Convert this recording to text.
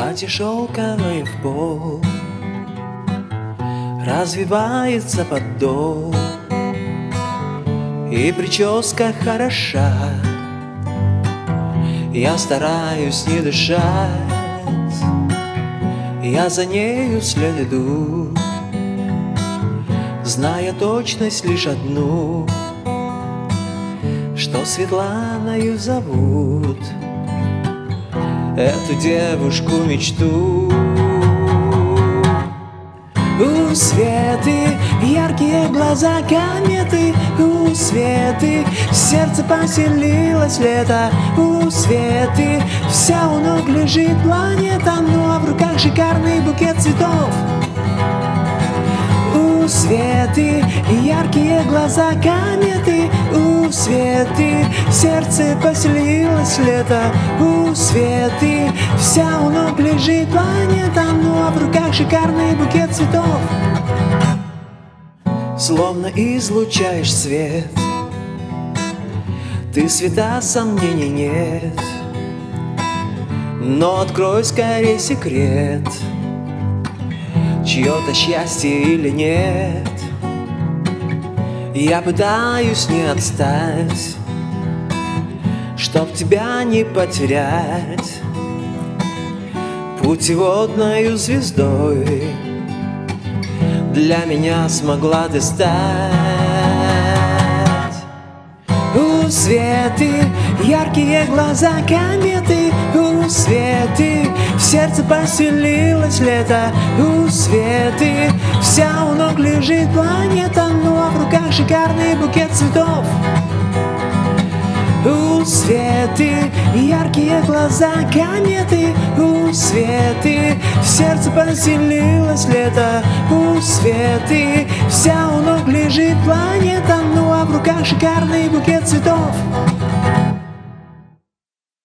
Платье шелковое в пол. Развивается подол И прическа хороша. Я стараюсь не дышать. Я за нею след иду Зная точность лишь одну Что Светланою зовут Эту девушку мечту. У Светы яркие глаза кометы. У Светы в сердце поселилось лето. У Светы вся у ног лежит планета Ну а в руках шикарный букет цветов. У Светы яркие глаза кометы. У Светы в сердце поселилось лето У Светы. Вся у ног лежит планета Ну а в руках шикарный букет цветов. Словно излучаешь свет. Ты света сомнений нет. Но открой скорее секрет Чье-то счастье или нет. Я пытаюсь не отстать Чтоб тебя не потерять. Путеводною звездой Для меня смогла ты стать У Светы яркие глаза кометы У Светы в сердце поселилось лето. У Светы вся у ног лежит планета Ну а в руках шикарный букет цветов у Светы яркие глаза кометы. У Светы в сердце поселилось лето. У Светы вся у ног лежит планета. Ну а в руках шикарный букет цветов